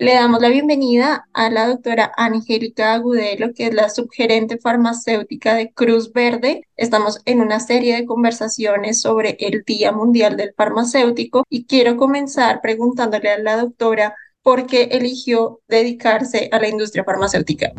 Le damos la bienvenida a la doctora Angélica Agudelo, que es la subgerente farmacéutica de Cruz Verde. Estamos en una serie de conversaciones sobre el Día Mundial del Farmacéutico y quiero comenzar preguntándole a la doctora por qué eligió dedicarse a la industria farmacéutica.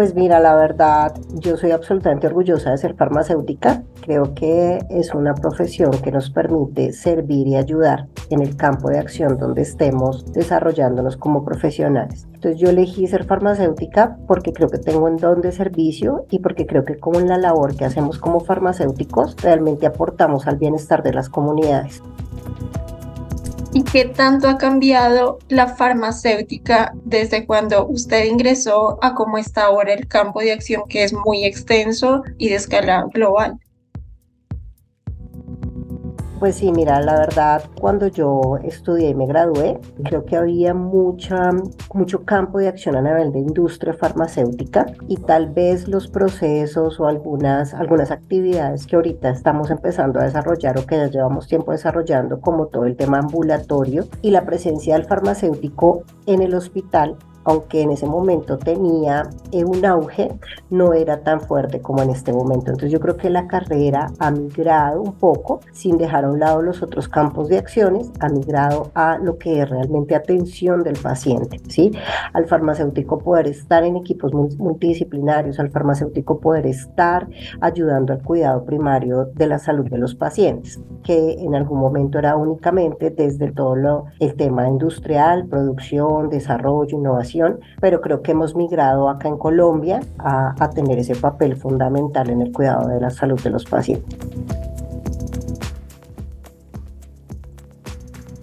Pues mira, la verdad, yo soy absolutamente orgullosa de ser farmacéutica. Creo que es una profesión que nos permite servir y ayudar en el campo de acción donde estemos desarrollándonos como profesionales. Entonces yo elegí ser farmacéutica porque creo que tengo un don de servicio y porque creo que con la labor que hacemos como farmacéuticos realmente aportamos al bienestar de las comunidades. ¿Y qué tanto ha cambiado la farmacéutica desde cuando usted ingresó a cómo está ahora el campo de acción que es muy extenso y de escala global? Pues sí, mira, la verdad, cuando yo estudié y me gradué, creo que había mucha, mucho campo de acción a nivel de industria farmacéutica y tal vez los procesos o algunas, algunas actividades que ahorita estamos empezando a desarrollar o que ya llevamos tiempo desarrollando, como todo el tema ambulatorio y la presencia del farmacéutico en el hospital, aunque en ese momento tenía eh, un auge, no era tan fuerte como en este momento. Entonces yo creo que la carrera ha migrado un poco, sin dejar a un lado los otros campos de acciones, ha migrado a lo que es realmente atención del paciente, ¿sí? Al farmacéutico poder estar en equipos multidisciplinarios, al farmacéutico poder estar ayudando al cuidado primario de la salud de los pacientes, que en algún momento era únicamente desde todo lo, el tema industrial, producción, desarrollo, innovación pero creo que hemos migrado acá en Colombia a, a tener ese papel fundamental en el cuidado de la salud de los pacientes.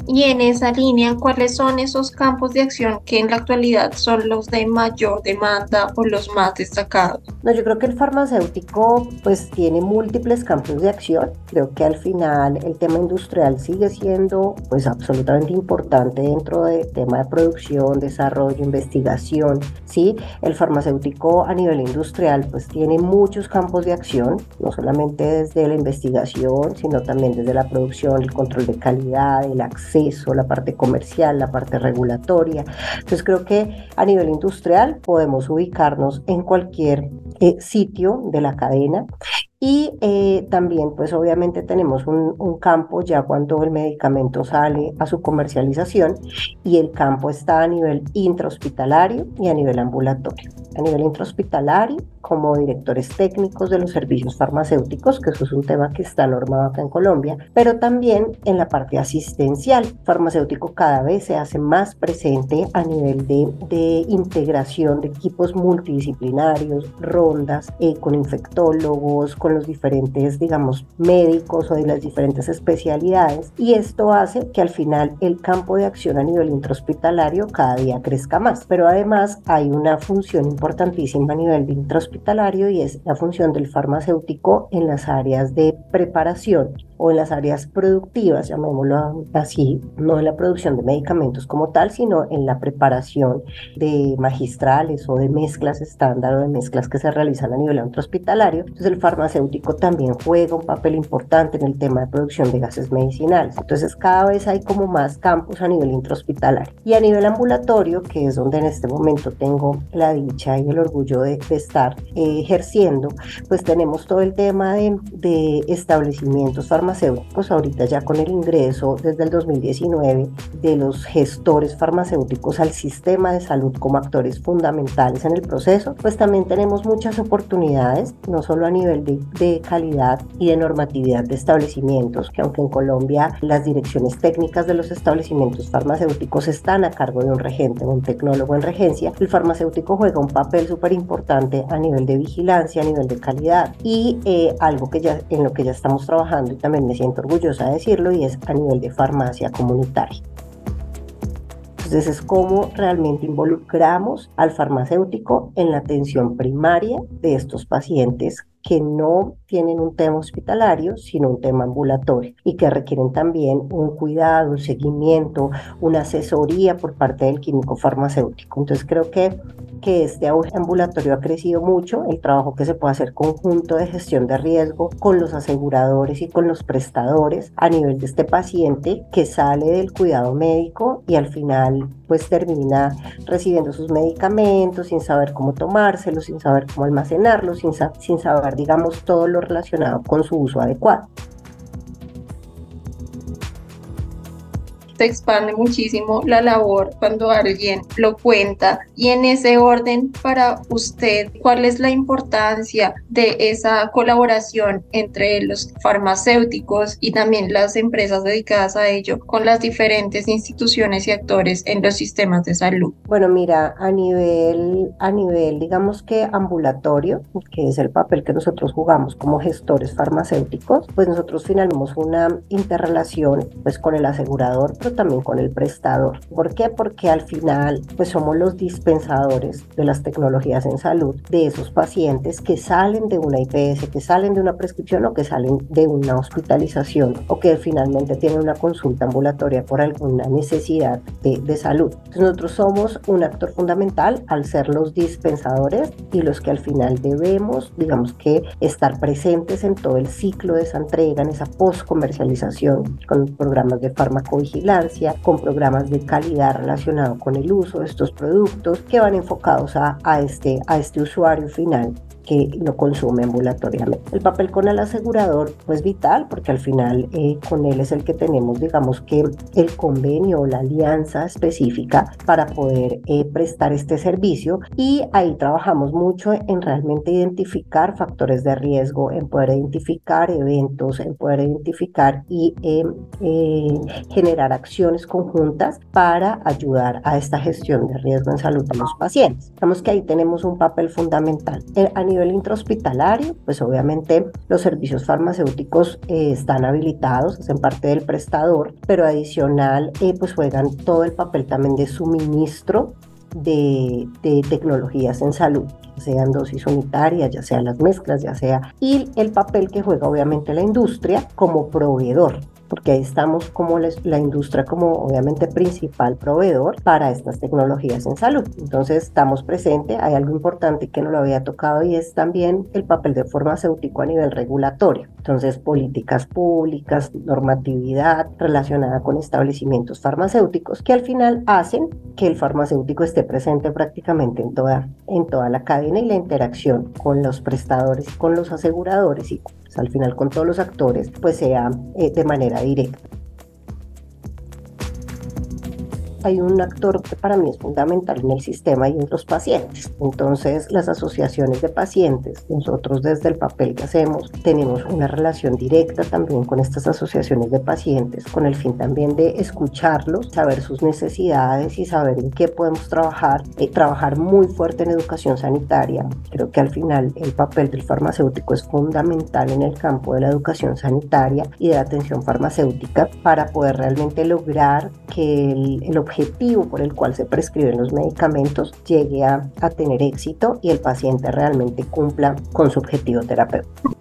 Y en esa línea, ¿cuáles son esos campos de acción que en la actualidad son los de mayor demanda o los más destacados? No, yo creo que el farmacéutico pues tiene múltiples campos de acción. Creo que al final el tema industrial sigue siendo pues absolutamente importante dentro del tema de producción, desarrollo, investigación. Sí, el farmacéutico a nivel industrial pues tiene muchos campos de acción, no solamente desde la investigación, sino también desde la producción, el control de calidad, el acceso la parte comercial, la parte regulatoria. Entonces creo que a nivel industrial podemos ubicarnos en cualquier eh, sitio de la cadena y eh, también, pues obviamente tenemos un, un, campo ya cuando el medicamento sale a su comercialización y el campo está a nivel intrahospitalario y a nivel ambulatorio. A nivel intrahospitalario, como directores técnicos de los servicios farmacéuticos, que eso es un tema que está normado acá en Colombia, pero también en la parte asistencial. Farmacéutico cada vez se hace más presente a nivel de, de integración de equipos multidisciplinarios, rondas eh, con infectólogos, con los diferentes, digamos, médicos o de las diferentes especialidades. Y esto hace que al final el campo de acción a nivel intrahospitalario cada día crezca más. Pero además hay una función importantísima a nivel intrahospitalario y es la función del farmacéutico en las áreas de preparación o en las áreas productivas, llamémoslo así, no en la producción de medicamentos como tal, sino en la preparación de magistrales o de mezclas estándar o de mezclas que se realizan a nivel intrahospitalario. Entonces el farmacéutico también juega un papel importante en el tema de producción de gases medicinales. Entonces cada vez hay como más campos a nivel intrahospitalario. Y a nivel ambulatorio, que es donde en este momento tengo la dicha y el orgullo de, estar eh, ejerciendo, pues tenemos todo el tema de, de establecimientos farmacéuticos farmacéuticos, ahorita ya con el ingreso desde el 2019 de los gestores farmacéuticos al sistema de salud como actores fundamentales en el proceso, pues también tenemos muchas oportunidades, no solo a nivel de, de calidad y de normatividad de establecimientos, que aunque en Colombia las direcciones técnicas de los establecimientos farmacéuticos están a cargo de un regente o un tecnólogo en regencia, el farmacéutico juega un papel súper importante a nivel de vigilancia, a nivel de calidad y eh, algo que ya en lo que ya estamos trabajando y también me siento orgullosa de decirlo y es a nivel de farmacia comunitaria. Entonces es cómo realmente involucramos al farmacéutico en la atención primaria de estos pacientes que no tienen un tema hospitalario, sino un tema ambulatorio y que requieren también un cuidado, un seguimiento, una asesoría por parte del químico farmacéutico. Entonces creo que, que este ambulatorio ha crecido mucho, el trabajo que se puede hacer conjunto de gestión de riesgo con los aseguradores y con los prestadores a nivel de este paciente que sale del cuidado médico y al final pues termina recibiendo sus medicamentos sin saber cómo tomárselos, sin saber cómo almacenarlos, sin, sin saber, digamos, todo lo relacionado con su uso adecuado. Se expande muchísimo la labor cuando alguien lo cuenta. Y en ese orden, para usted, ¿cuál es la importancia de esa colaboración entre los farmacéuticos y también las empresas dedicadas a ello con las diferentes instituciones y actores en los sistemas de salud? Bueno, mira, a nivel, a nivel, digamos que ambulatorio, que es el papel que nosotros jugamos como gestores farmacéuticos, pues nosotros finalizamos una interrelación pues con el asegurador, también con el prestador. ¿Por qué? Porque al final pues somos los dispensadores de las tecnologías en salud de esos pacientes que salen de una IPS, que salen de una prescripción o que salen de una hospitalización o que finalmente tienen una consulta ambulatoria por alguna necesidad de, de salud. Entonces nosotros somos un actor fundamental al ser los dispensadores y los que al final debemos, digamos que, estar presentes en todo el ciclo de esa entrega, en esa post comercialización con programas de farmacovigilancia con programas de calidad relacionados con el uso de estos productos que van enfocados a, este, a este usuario final que lo consume ambulatoriamente. El papel con el asegurador pues vital porque al final eh, con él es el que tenemos digamos que el convenio o la alianza específica para poder eh, prestar este servicio y ahí trabajamos mucho en realmente identificar factores de riesgo, en poder identificar eventos, en poder identificar y eh, generar acciones conjuntas para ayudar a esta gestión de riesgo en salud de los pacientes. Digamos que ahí tenemos un papel fundamental. a nivel nivel intrahospitalario, pues obviamente los servicios farmacéuticos eh, están habilitados, hacen parte del prestador, pero adicional eh, pues juegan todo el papel también de suministro de, de tecnologías en salud sean dosis unitarias, ya sean las mezclas, ya sea, y el papel que juega obviamente la industria como proveedor porque ahí estamos como la industria como obviamente principal proveedor para estas tecnologías en salud. Entonces estamos presentes, hay algo importante que no lo había tocado y es también el papel del farmacéutico a nivel regulatorio. Entonces políticas públicas, normatividad relacionada con establecimientos farmacéuticos que al final hacen que el farmacéutico esté presente prácticamente en toda, en toda la cadena y la interacción con los prestadores, con los aseguradores y al final con todos los actores, pues sea eh, de manera directa hay un actor que para mí es fundamental en el sistema y en los pacientes. Entonces, las asociaciones de pacientes, nosotros desde el papel que hacemos, tenemos una relación directa también con estas asociaciones de pacientes, con el fin también de escucharlos, saber sus necesidades y saber en qué podemos trabajar, eh, trabajar muy fuerte en educación sanitaria. Creo que al final el papel del farmacéutico es fundamental en el campo de la educación sanitaria y de la atención farmacéutica para poder realmente lograr que el, el objetivo objetivo por el cual se prescriben los medicamentos llegue a, tener éxito y el paciente realmente cumpla con su objetivo terapéutico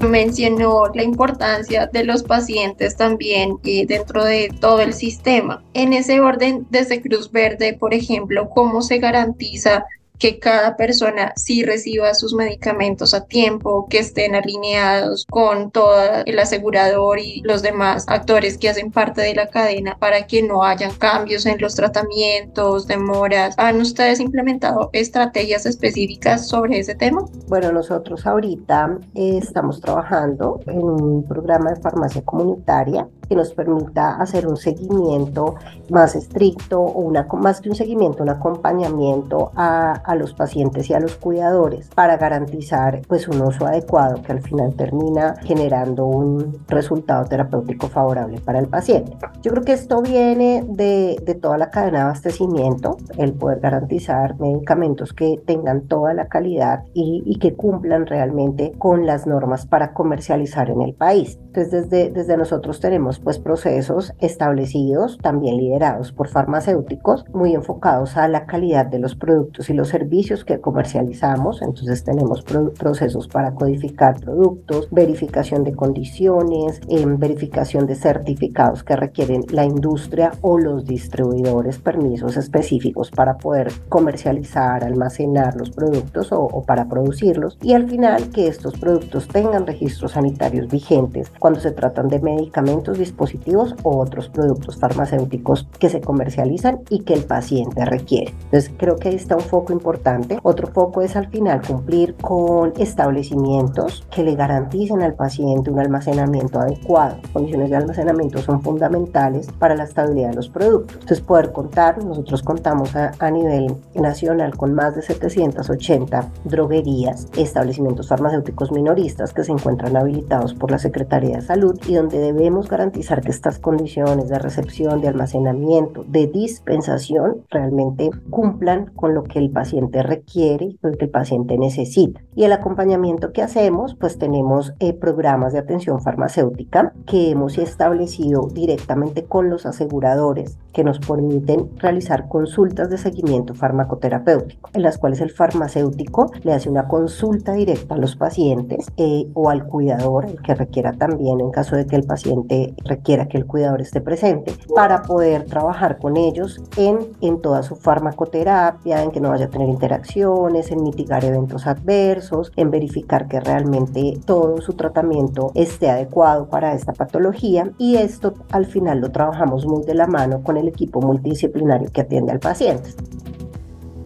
mencionó la importancia de los pacientes también eh, dentro de todo el sistema. En ese orden, desde Cruz Verde, por ejemplo, ¿cómo se garantiza que cada persona sí reciba sus medicamentos a tiempo, que estén alineados con todo el asegurador y los demás actores que hacen parte de la cadena para que no hayan cambios en los tratamientos, demoras. ¿Han ustedes implementado estrategias específicas sobre ese tema? Bueno, nosotros ahorita eh, estamos trabajando en un programa de farmacia comunitaria que nos permita hacer un seguimiento más estricto o una, más que un seguimiento, un acompañamiento a, a, los pacientes y a los cuidadores para garantizar pues un uso adecuado que al final termina generando un resultado terapéutico favorable para el paciente. Yo creo que esto viene de, de toda la cadena de abastecimiento, el poder garantizar medicamentos que tengan toda la calidad y, y que cumplan realmente con las normas para comercializar en el país. Entonces desde, desde nosotros tenemos tenemos pues procesos establecidos, también liderados por farmacéuticos, muy enfocados a la calidad de los productos y los servicios que comercializamos. Entonces tenemos procesos para codificar productos, verificación de condiciones, em, verificación de certificados que requieren la industria o los distribuidores, permisos específicos para poder comercializar, almacenar los productos o, o para producirlos. Y al final que estos productos tengan registros sanitarios vigentes cuando se tratan de medicamentos, dispositivos o otros productos farmacéuticos que se comercializan y que el paciente requiere. Entonces creo que ahí está un foco importante. Otro foco es al final cumplir con establecimientos que le garanticen al paciente un almacenamiento adecuado. Condiciones de almacenamiento son fundamentales para la estabilidad de los productos. Entonces poder contar, nosotros contamos a, a nivel nacional con más de 780 droguerías, establecimientos farmacéuticos minoristas que se encuentran habilitados por la Secretaría de Salud y donde debemos garantizar que estas condiciones de recepción, de almacenamiento, de dispensación realmente cumplan con lo que el paciente requiere, lo que el paciente necesita. Y el acompañamiento que hacemos, pues tenemos eh, programas de atención farmacéutica que hemos establecido directamente con los aseguradores que nos permiten realizar consultas de seguimiento farmacoterapéutico, en las cuales el farmacéutico le hace una consulta directa a los pacientes eh, o al cuidador, el que requiera también en caso de que el paciente requiera que el cuidador esté presente, para poder trabajar con ellos en, en toda su farmacoterapia, en que no vaya a tener interacciones, en mitigar eventos adversos, en verificar que realmente todo su tratamiento esté adecuado para esta patología y esto al final lo trabajamos muy de la mano con el equipo multidisciplinario que atiende al paciente.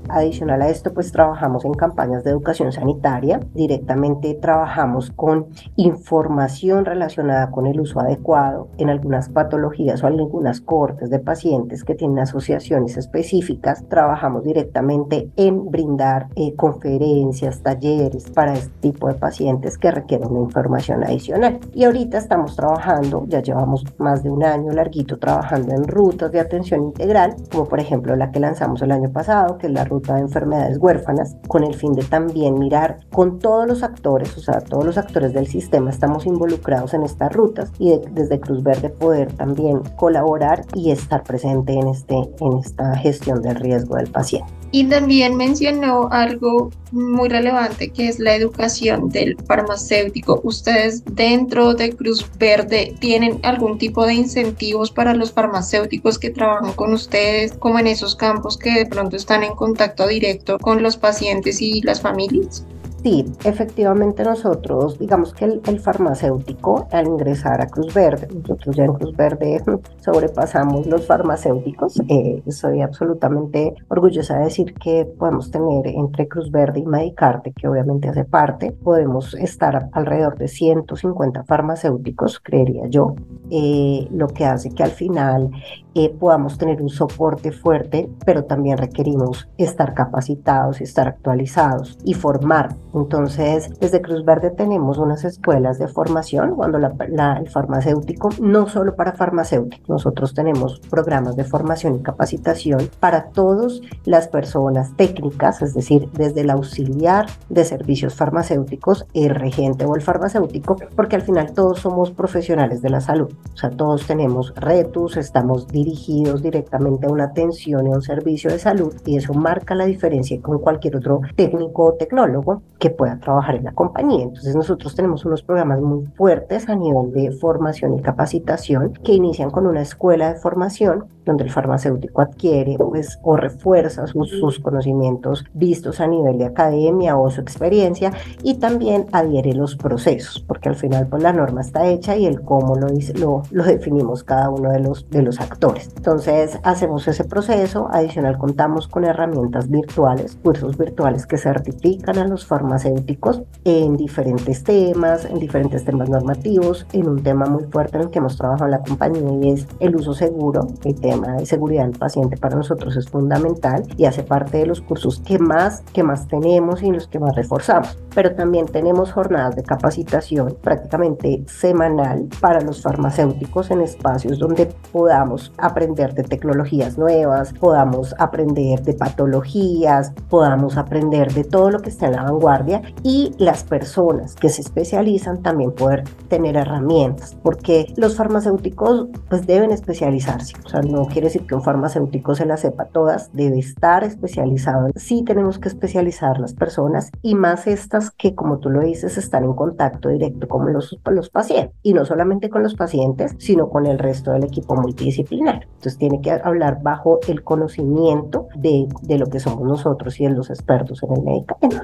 Adicional a esto, pues trabajamos en campañas de educación sanitaria. Directamente trabajamos con información relacionada con el uso adecuado en algunas patologías o en algunas cortes de pacientes que tienen asociaciones específicas. Trabajamos directamente en brindar eh, conferencias, talleres para este tipo de pacientes que requieren una información adicional. Y ahorita estamos trabajando, ya llevamos más de un año larguito trabajando en rutas de atención integral, como por ejemplo la que lanzamos el año pasado, que es la ruta de enfermedades huérfanas, con el fin de también mirar con todos los actores, o sea, todos los actores del sistema estamos involucrados en estas rutas y desde Cruz Verde poder también colaborar y estar presente en, este, en esta gestión del riesgo del paciente. Y también mencionó algo muy relevante que es la educación del farmacéutico. ¿Ustedes dentro de Cruz Verde tienen algún tipo de incentivos para los farmacéuticos que trabajan con ustedes, como en esos campos que de pronto están en contacto directo con los pacientes y las familias? Sí, efectivamente nosotros, digamos que el, farmacéutico al ingresar a Cruz Verde, nosotros ya en Cruz Verde sobrepasamos los farmacéuticos, eh, soy absolutamente orgullosa de decir que podemos tener entre Cruz Verde y Medicarte, que obviamente hace parte, podemos estar alrededor de 150 farmacéuticos, creería yo, eh, lo que hace que al final eh, podamos tener un soporte fuerte, pero también requerimos estar capacitados, estar actualizados y formar entonces, desde Cruz Verde tenemos unas escuelas de formación cuando el farmacéutico, no solo para farmacéuticos, nosotros tenemos programas de formación y capacitación para todas las personas técnicas, es decir, desde el auxiliar de servicios farmacéuticos, el regente o el farmacéutico, porque al final todos somos profesionales de la salud, o sea, todos tenemos retos, estamos dirigidos directamente a una atención y a un servicio de salud y eso marca la diferencia con cualquier otro técnico o tecnólogo que pueda trabajar en la compañía. Entonces nosotros tenemos unos programas muy fuertes a nivel de formación y capacitación que inician con una escuela de formación donde el farmacéutico adquiere pues, o refuerza sus, sus conocimientos vistos a nivel de academia o su experiencia y también adhiere los procesos, porque al final pues la norma está hecha y el cómo lo, lo, lo definimos cada uno de los, de los actores. Entonces hacemos ese proceso, adicional contamos con herramientas virtuales, cursos virtuales que certifican a los farmacéuticos en diferentes temas, en diferentes temas normativos, en un tema muy fuerte en el que hemos trabajado en la compañía y es el uso seguro, el tema tema de seguridad del paciente para nosotros es fundamental y hace parte de los cursos que más, que más tenemos y los que más reforzamos. Pero también tenemos jornadas de capacitación prácticamente semanal para los farmacéuticos en espacios donde podamos aprender de tecnologías nuevas, podamos aprender de patologías, podamos aprender de todo lo que está en la vanguardia y las personas que se especializan también poder tener herramientas, porque los farmacéuticos pues deben especializarse, o sea, no quiere decir que un farmacéutico se las sepa todas, debe estar especializado. Sí tenemos que especializar las personas y más estas que como tú lo dices están en contacto directo con los, los pacientes y no solamente con los pacientes, sino con el resto del equipo multidisciplinario. Entonces tiene que hablar bajo el conocimiento de, de lo que somos nosotros y de los expertos en el medicamento.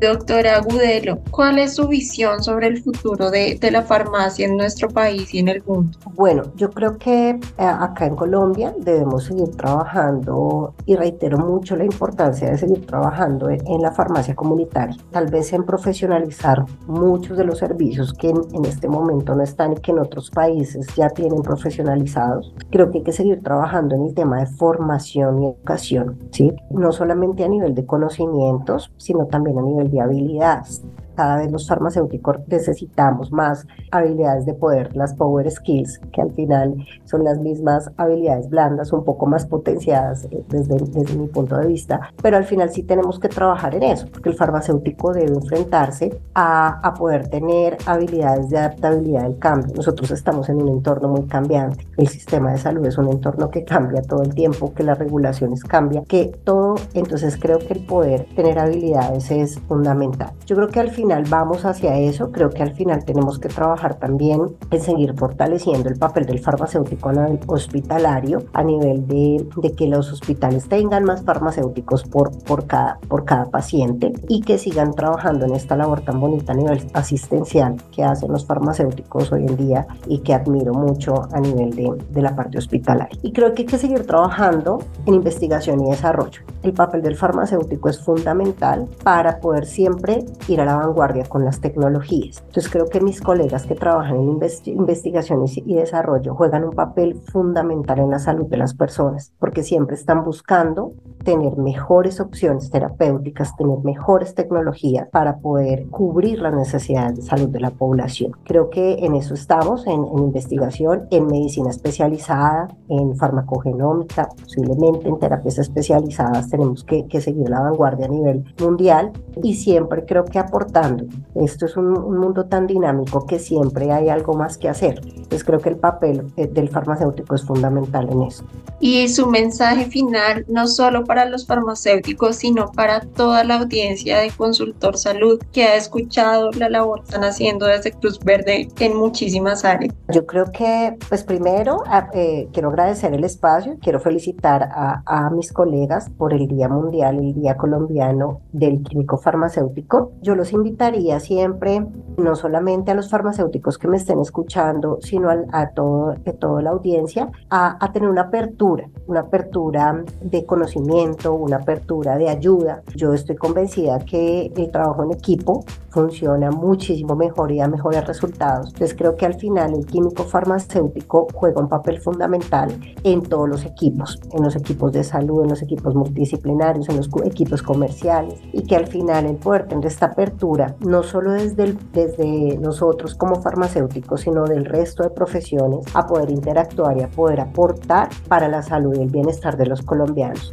Doctora Agudelo, ¿cuál es su visión sobre el futuro de, de, la farmacia en nuestro país y en el mundo? Bueno, yo creo que eh, acá en Colombia debemos seguir trabajando y reitero mucho la importancia de seguir trabajando en, en la farmacia comunitaria, tal vez en profesionalizar muchos de los servicios que en, en, este momento no están y que en otros países ya tienen profesionalizados. Creo que hay que seguir trabajando en el tema de formación y educación, ¿sí? No solamente a nivel de conocimientos, sino también a nivel de habilidades. Cada vez los farmacéuticos necesitamos más habilidades de poder, las power skills, que al final son las mismas habilidades blandas, un poco más potenciadas eh, desde, desde mi punto de vista, pero al final sí tenemos que trabajar en eso, porque el farmacéutico debe enfrentarse a, a poder tener habilidades de adaptabilidad al cambio. Nosotros estamos en un entorno muy cambiante, el sistema de salud es un entorno que cambia todo el tiempo, que las regulaciones cambian, que todo, entonces creo que el poder tener habilidades es fundamental. Yo creo que al final final vamos hacia eso, creo que al final tenemos que trabajar también en seguir fortaleciendo el papel del farmacéutico hospitalario, a nivel de, de que los hospitales tengan más farmacéuticos por, por, cada, por cada paciente y que sigan trabajando en esta labor tan bonita a nivel asistencial que hacen los farmacéuticos hoy en día y que admiro mucho a nivel de, de la parte hospitalaria. Y creo que hay que seguir trabajando en investigación y desarrollo. El papel del farmacéutico es fundamental para poder siempre ir a la vanguardia vanguardia con las tecnologías. Entonces creo que mis colegas que trabajan en investigaciones y desarrollo juegan un papel fundamental en la salud de las personas, porque siempre están buscando tener mejores opciones terapéuticas, tener mejores tecnologías para poder cubrir las necesidades de salud de la población. Creo que en eso estamos, en, en investigación, en medicina especializada, en farmacogenómica, posiblemente en terapias especializadas tenemos que, que seguir la vanguardia a nivel mundial y siempre creo que aportando. Esto es un, un, mundo tan dinámico que siempre hay algo más que hacer. Entonces creo que el papel eh, del farmacéutico es fundamental en eso. Y su mensaje final, no solo para los farmacéuticos, sino para toda la audiencia de Consultor Salud que ha escuchado la labor que están haciendo desde Cruz Verde en muchísimas áreas. Yo creo que, pues primero, eh, quiero agradecer el espacio, quiero felicitar a, a mis colegas por el Día Mundial, el Día Colombiano del Químico farmacéutico. Yo los invitaría siempre, no solamente a los farmacéuticos que me estén escuchando, sino a, a, todo, a toda la audiencia, a, a, tener una apertura, una apertura de conocimiento, una apertura de ayuda. Yo estoy convencida que el trabajo en equipo funciona muchísimo mejor y da mejores resultados. Entonces creo que al final el químico farmacéutico juega un papel fundamental en todos los equipos, en los equipos de salud, en los equipos multidisciplinarios, en los equipos comerciales y que al final el poder tener esta apertura, no solo desde, desde nosotros como farmacéuticos, sino del resto de profesiones, a poder interactuar y a poder aportar para la salud y el bienestar de los colombianos.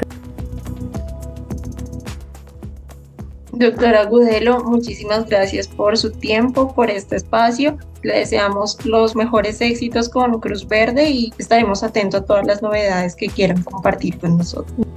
Doctora Gudelo, muchísimas gracias por su tiempo, por este espacio. Le deseamos los mejores éxitos con Cruz Verde y estaremos atentos a todas las novedades que quieran compartir con nosotros.